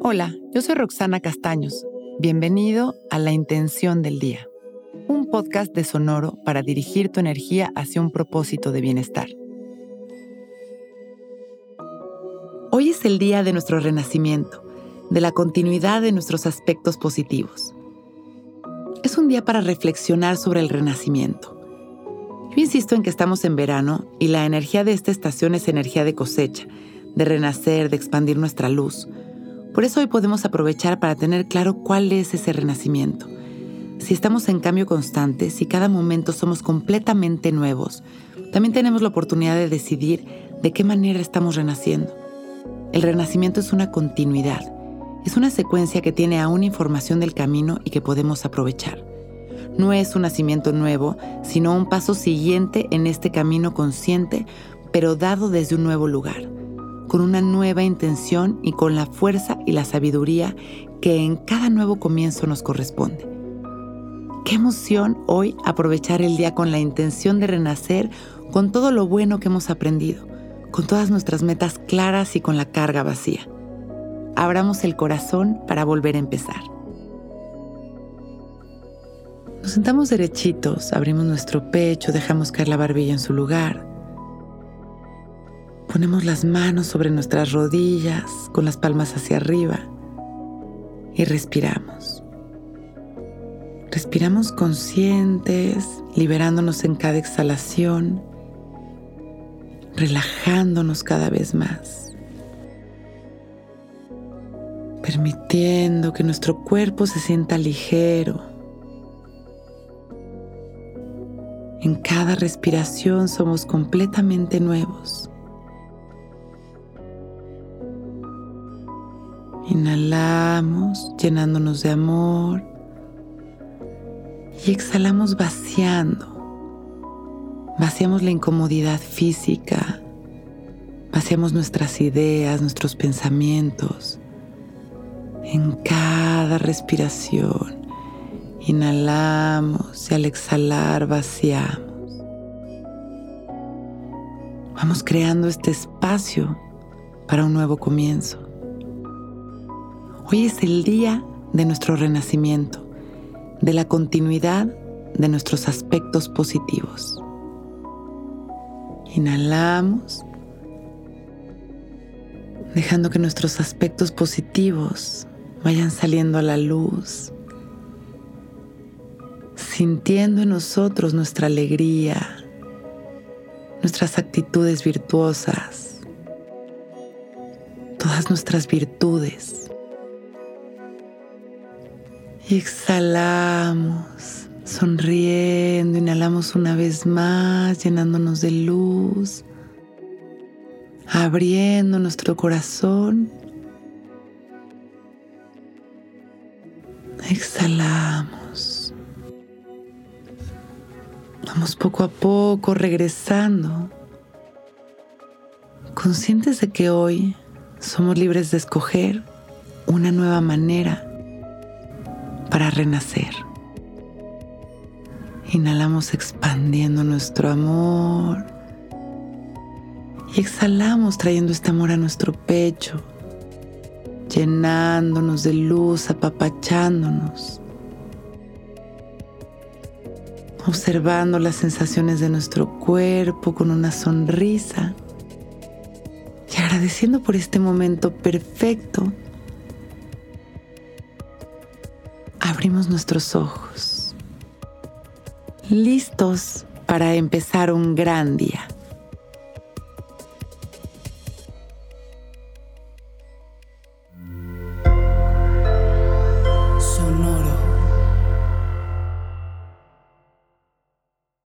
Hola, yo soy Roxana Castaños. Bienvenido a La Intención del Día, un podcast de Sonoro para dirigir tu energía hacia un propósito de bienestar. Hoy es el día de nuestro renacimiento, de la continuidad de nuestros aspectos positivos. Es un día para reflexionar sobre el renacimiento. Yo insisto en que estamos en verano y la energía de esta estación es energía de cosecha, de renacer, de expandir nuestra luz, por eso hoy podemos aprovechar para tener claro cuál es ese renacimiento. Si estamos en cambio constante, si cada momento somos completamente nuevos, también tenemos la oportunidad de decidir de qué manera estamos renaciendo. El renacimiento es una continuidad, es una secuencia que tiene aún información del camino y que podemos aprovechar. No es un nacimiento nuevo, sino un paso siguiente en este camino consciente, pero dado desde un nuevo lugar con una nueva intención y con la fuerza y la sabiduría que en cada nuevo comienzo nos corresponde. Qué emoción hoy aprovechar el día con la intención de renacer con todo lo bueno que hemos aprendido, con todas nuestras metas claras y con la carga vacía. Abramos el corazón para volver a empezar. Nos sentamos derechitos, abrimos nuestro pecho, dejamos caer la barbilla en su lugar Ponemos las manos sobre nuestras rodillas con las palmas hacia arriba y respiramos. Respiramos conscientes, liberándonos en cada exhalación, relajándonos cada vez más, permitiendo que nuestro cuerpo se sienta ligero. En cada respiración somos completamente nuevos. Inhalamos llenándonos de amor y exhalamos vaciando. Vaciamos la incomodidad física, vaciamos nuestras ideas, nuestros pensamientos. En cada respiración inhalamos y al exhalar vaciamos. Vamos creando este espacio para un nuevo comienzo. Hoy es el día de nuestro renacimiento, de la continuidad de nuestros aspectos positivos. Inhalamos, dejando que nuestros aspectos positivos vayan saliendo a la luz, sintiendo en nosotros nuestra alegría, nuestras actitudes virtuosas, todas nuestras virtudes y exhalamos, sonriendo, inhalamos una vez más, llenándonos de luz, abriendo nuestro corazón. Exhalamos. Vamos poco a poco regresando, conscientes de que hoy somos libres de escoger una nueva manera para renacer. Inhalamos expandiendo nuestro amor y exhalamos trayendo este amor a nuestro pecho, llenándonos de luz, apapachándonos, observando las sensaciones de nuestro cuerpo con una sonrisa y agradeciendo por este momento perfecto abrimos nuestros ojos, listos para empezar un gran día.